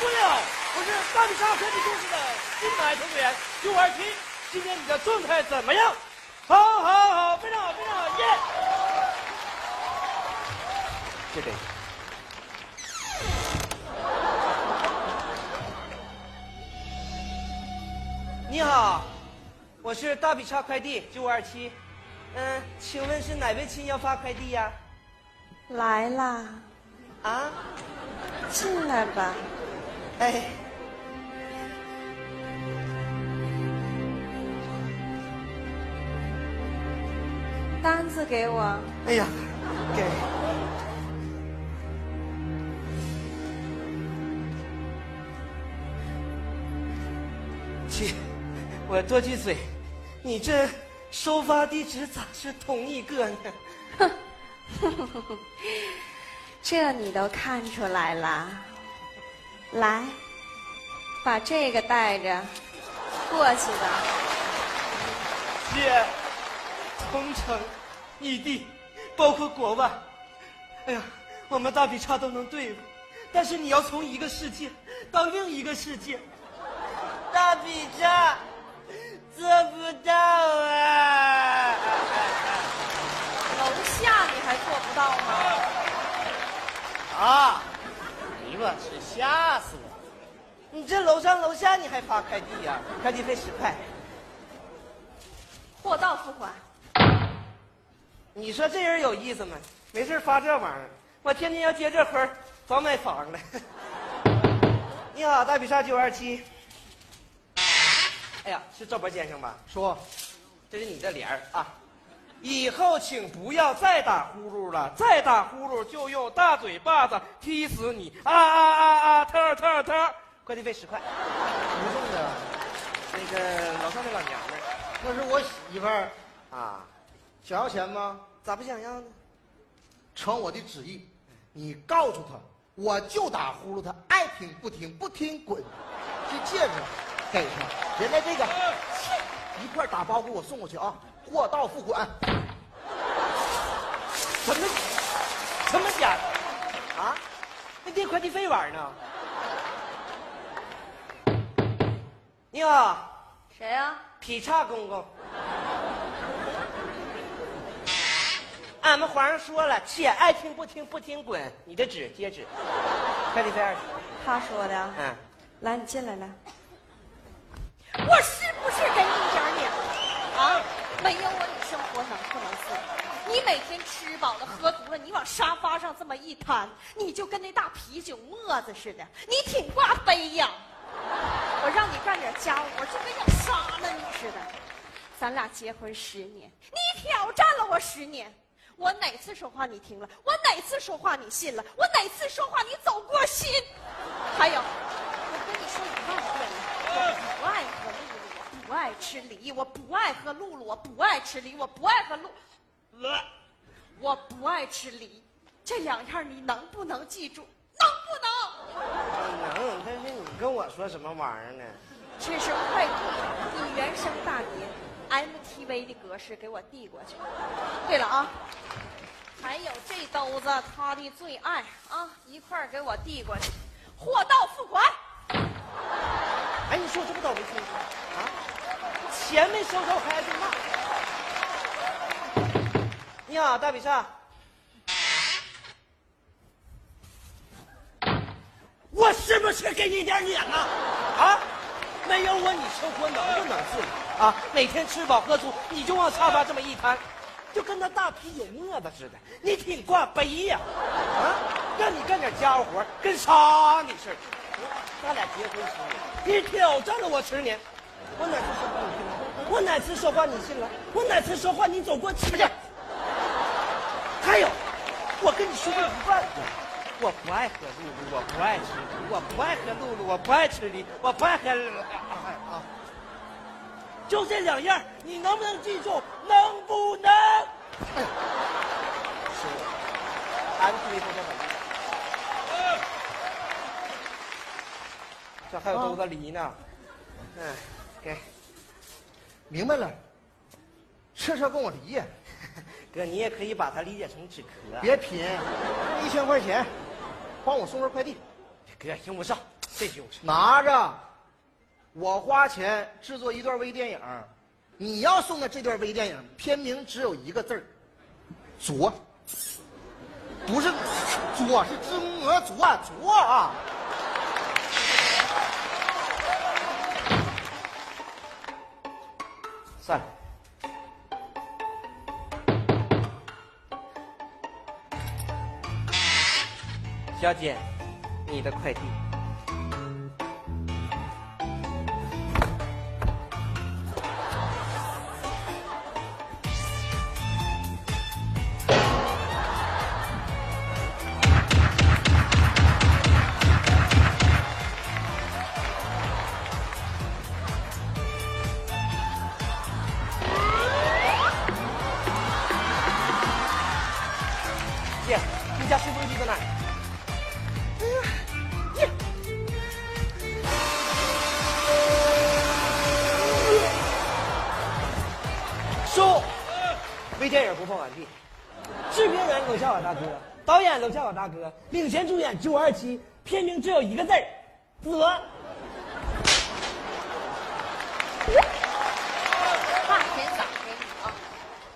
姑娘，我是大比沙快递公司的新来乘员九二七，今天你的状态怎么样？好，好，好，非常好，非常好，耶！就这个。你好，我是大比叉快递九五二七，嗯，请问是哪位亲要发快递呀？来啦，啊，进来吧。哎，单子给我。哎呀，给。去，我多句嘴，你这收发地址咋是同一个呢？哼 这你都看出来了，来，把这个带着过去吧。姐，同城、异地，包括国外，哎呀，我们大比差都能对付，但是你要从一个世界到另一个世界，大比差做不到啊！楼下你还做不到吗？啊！哎呦我去，吓死我！你这楼上楼下你还发快递呀、快递费十块。货到付款。你说这人有意思吗？没事发这玩意儿，我天天要接这活儿，早买房了。你好，大比萨九二七。哎呀，是赵博先生吧？说，这是你的帘儿啊。以后请不要再打呼噜了，再打呼噜就用大嘴巴子踢死你！啊啊啊啊！特特特！快递费十块。不送的，那个楼上那老娘们儿那是我媳妇儿，啊，想要钱吗？咋不想要呢？承我的旨意，你告诉他，我就打呼噜，他爱听不听，不听滚。这戒指给他，人家这个一块打包给我送过去啊，货到付款。什么？什么假的？啊？那垫快递费玩呢？你好，谁呀、劈叉公公。俺们皇上说了，且爱听不听，不听滚。你的纸接纸，快递费二十。他说的。嗯，来，你进来来。我是不是给你一点脸啊？没有我，你生活能不能自理？你每天吃饱了喝足了，你往沙发上这么一瘫，你就跟那大啤酒沫子似的，你挺挂杯呀！我让你干点家务我，就跟要杀了你似的。咱俩结婚十年，你挑战了我十年，我哪次说话你听了？我哪次说话你信了？我哪次说话你走过心？还有，我跟你说一万遍了，我不爱喝露露，我不爱吃梨，我不爱喝露露，我不爱吃梨，我不爱喝露，呃我不爱吃梨，这两样你能不能记住？能不能？能，但是你跟我说什么玩意儿呢？这是快递，你原声大碟 MTV 的格式给我递过去。对了啊，还有这兜子他的最爱啊，一块儿给我递过去。货到付款。哎，你说这不倒霉心啊？钱没收着还挨骂。你好，大比萨。我是不是给你点脸啊？啊，没有我你生活能不能自理啊？每天吃饱喝足，你就往沙发这么一瘫，就跟那大啤酒沫子似的，你挺挂杯呀？啊，让你干点家务活，跟啥你似的。咱俩结婚十年，你挑战了我十年，我哪次说话你信了？我哪次说话你信了？我哪次说话你走过去？还有，我跟你说过一万遍，我不爱喝露露，我不爱吃梨，我不爱喝露露，我不爱吃梨，我不爱喝啊！就这两样，你能不能记住？能不能？这还有兜子梨呢，嗯，给明白了，这是要跟我离呀？哥，你也可以把它理解成止咳。别贫，一千块钱，帮我送份快递。哥，用不上，这就是拿着，我花钱制作一段微电影，你要送的这段微电影片名只有一个字儿，左，不是左，是知鹅左左啊。小姐，你的快递。微电影播放完毕。制片人娄小瓦大哥，导演娄小瓦大哥，领衔主演九二七，片名只有一个字儿，择。大甜枣给你啊，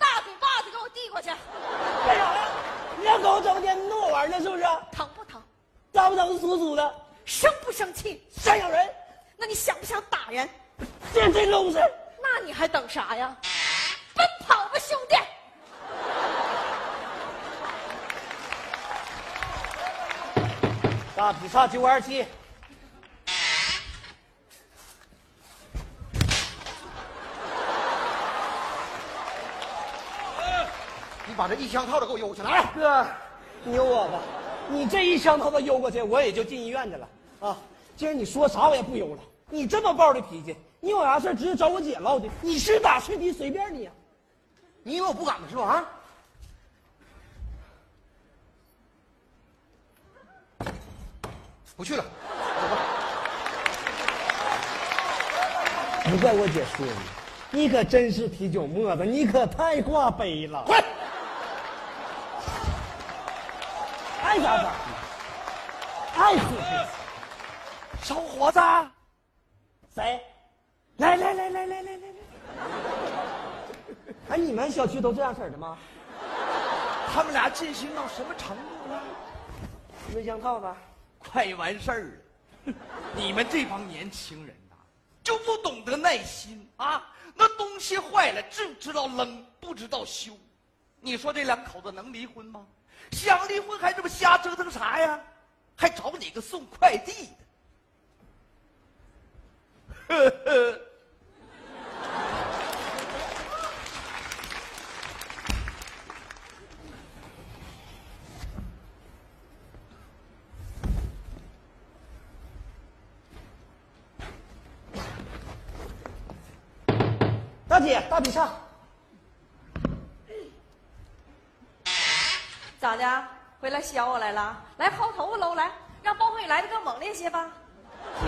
大嘴巴子给我递过去，干啥呀？你让狗整天弄我玩呢，是不是？疼不疼？脏不脏酥酥的，生不生气？想咬人。那你想不想打人？见这东西，那你还等啥呀？奔跑吧，兄弟！大劈叉九二七。你把这一箱套的给我邮过去来。哥，你邮我吧？你这一箱套子邮过去，我也就进医院去了啊！今儿你说啥我也不邮了。你这么暴的脾气，你有啥事直接找我姐唠去。你是打是敌随便你啊、你以为我不敢的是吧？啊！不去了，走吧。不怪我姐说你，你可真是啤酒沫子，你可太挂杯了。滚！爱咋咋地，爱死谁死。小伙子，谁？来来来来来来来来。哎，你们小区都这样式儿的吗？他们俩进行到什么程度了？没相套子。快完事儿了！你们这帮年轻人呐，就不懂得耐心啊！那东西坏了，只知道扔，不知道修。你说这两口子能离婚吗？想离婚还这么瞎折腾啥呀？还找你个送快递的？呵呵。姐，大比叉，咋的？回来削我来了？来薅头发喽！来，让暴风雨来的更猛烈些吧！姐，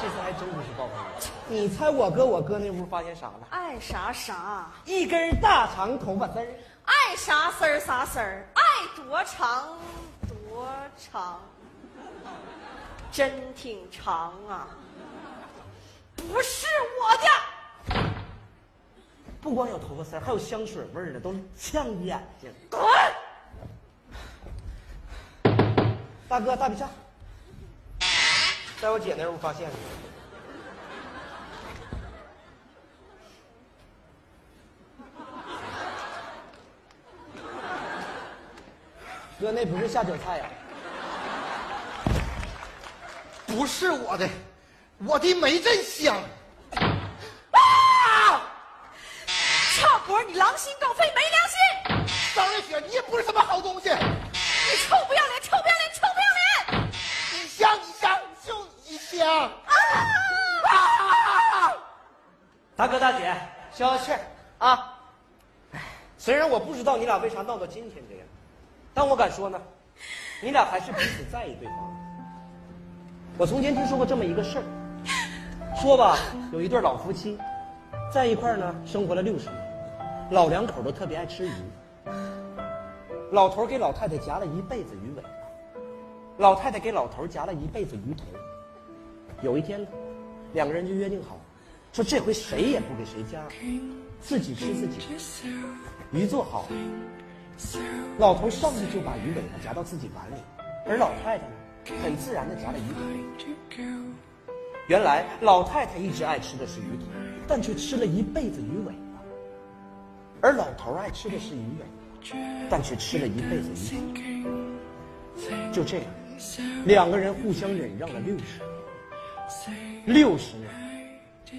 这次还真不是暴风雨。你猜我哥我哥那屋发现啥了？爱啥啥，一根大长头发丝儿。爱啥丝儿啥丝儿，爱多长多长，真挺长啊！不是不光有头发丝，还有香水味儿呢，都呛眼睛。滚！大哥，大比叉，在我姐那屋发现的。哥，那不是下酒菜呀、不是我的，我的没这香。啊！差活，你狼心狗肺，没良心！张瑞雪，你也不是什么好东西。你臭不要脸，臭不要脸，臭不要脸！你香，你香，就你香。啊！大哥大姐，消消气啊！哎，虽然我不知道你俩为啥闹到今天这样，但我敢说呢，你俩还是彼此在意对方。我从前听说过这么一个事儿，说吧，有一对老夫妻，在一块儿呢生活了六十年，老两口都特别爱吃鱼。老头给老太太夹了一辈子鱼尾巴，老太太给老头夹了一辈子鱼头。有一天，两个人就约定好，说这回谁也不给谁夹，自己吃自己。鱼做好，老头上去就把鱼尾巴夹到自己碗里，而老太太呢，很自然的夹了鱼头。原来老太太一直爱吃的是鱼头，但却吃了一辈子鱼尾；而老头爱吃的是鱼尾，但却吃了一辈子鱼。就这样，两个人互相忍让了六十年。六十年，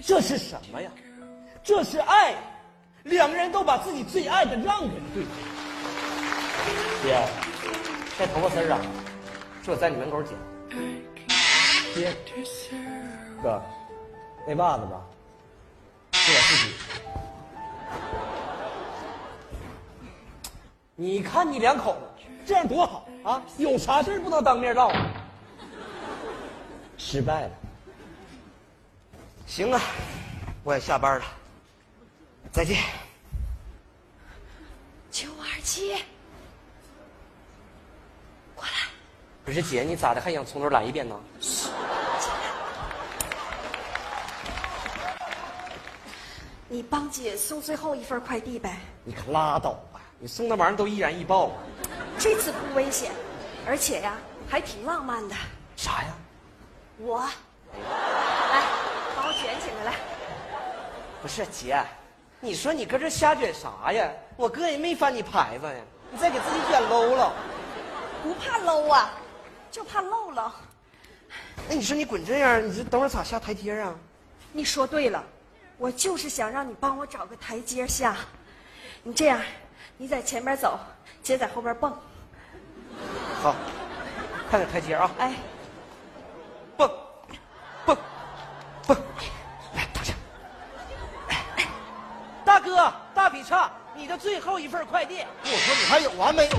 这是什么呀？这是爱。两个人都把自己最爱的让给了对方。姐，这头发丝儿啊，是我在你门口捡。姐，哥，那袜子吧，是我自己。你看你两口子这样多好啊！有啥事不能当面唠啊？失败了。行啊，我也下班了。再见。九二七，过来。不是姐，你咋的还想从头来一遍呢？你帮姐送最后一份快递呗。你可拉倒吧！你送那玩意儿都易燃易爆啊！这次不危险，而且呀，还挺浪漫的。啥呀？我，来，把我卷起来，来。不是姐，你说你搁这瞎卷啥呀？我哥也没翻你牌子呀，你再给自己卷 low 了。不怕 low 啊，就怕漏了。那你说你滚这样，你这等会儿咋下台阶啊？你说对了，我就是想让你帮我找个台阶下。你这样，你在前面走，姐在后边蹦。好，看看台阶啊！哎，蹦，蹦，蹦，来躺下。大哥，大劈叉，你的最后一份快递。我说你还有完没有？